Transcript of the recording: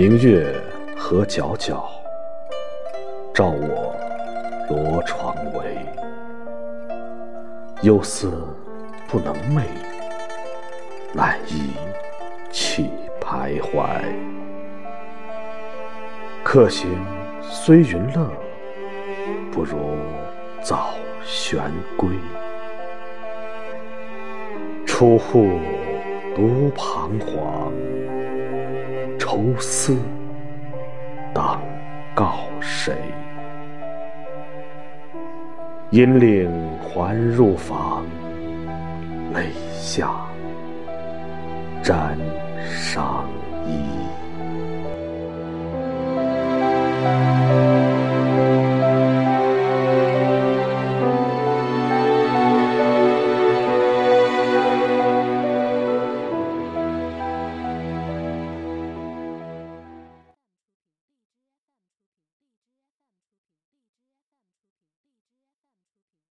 明月何皎皎，照我罗床围。忧思不能寐，难抑气徘徊。客行虽云乐，不如早旋归。出户独彷徨。愁思当告谁？引领还入房，泪下沾裳衣。